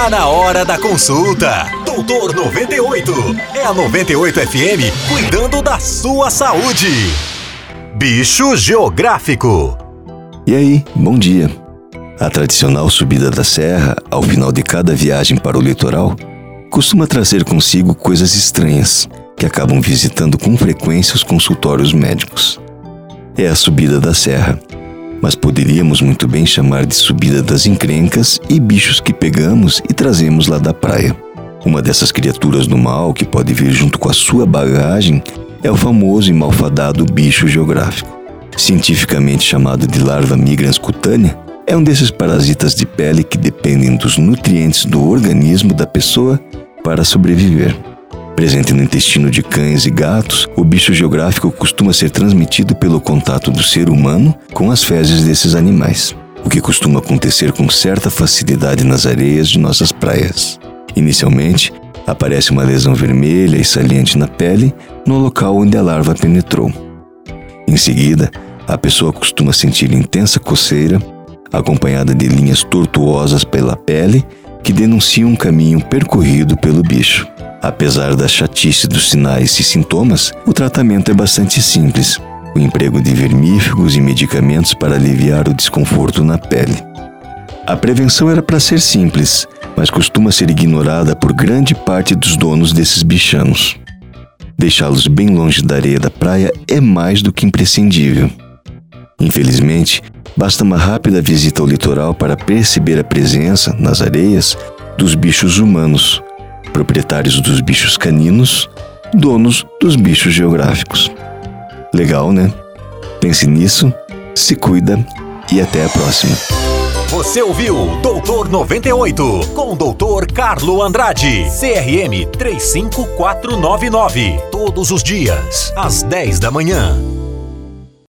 Tá na hora da consulta. Doutor 98. É a 98 FM cuidando da sua saúde. Bicho Geográfico. E aí, bom dia. A tradicional subida da serra, ao final de cada viagem para o litoral, costuma trazer consigo coisas estranhas que acabam visitando com frequência os consultórios médicos. É a subida da serra, mas poderíamos muito bem chamar de subida das encrencas e bichos que pegamos e trazemos lá da praia. Uma dessas criaturas do mal que pode vir junto com a sua bagagem é o famoso e malfadado bicho geográfico. Cientificamente chamado de larva migrans cutânea, é um desses parasitas de pele que dependem dos nutrientes do organismo da pessoa para sobreviver. Presente no intestino de cães e gatos, o bicho geográfico costuma ser transmitido pelo contato do ser humano com as fezes desses animais, o que costuma acontecer com certa facilidade nas areias de nossas praias. Inicialmente, aparece uma lesão vermelha e saliente na pele no local onde a larva penetrou. Em seguida, a pessoa costuma sentir intensa coceira, acompanhada de linhas tortuosas pela pele que denunciam um caminho percorrido pelo bicho. Apesar da chatice dos sinais e sintomas, o tratamento é bastante simples: o emprego de vermífugos e medicamentos para aliviar o desconforto na pele. A prevenção era para ser simples, mas costuma ser ignorada por grande parte dos donos desses bichanos. Deixá-los bem longe da areia da praia é mais do que imprescindível. Infelizmente, basta uma rápida visita ao litoral para perceber a presença, nas areias, dos bichos humanos, proprietários dos bichos caninos, donos dos bichos geográficos. Legal, né? Pense nisso, se cuida e até a próxima. Você ouviu Doutor 98 com o Doutor Carlo Andrade, CRM 35499. Todos os dias, às 10 da manhã.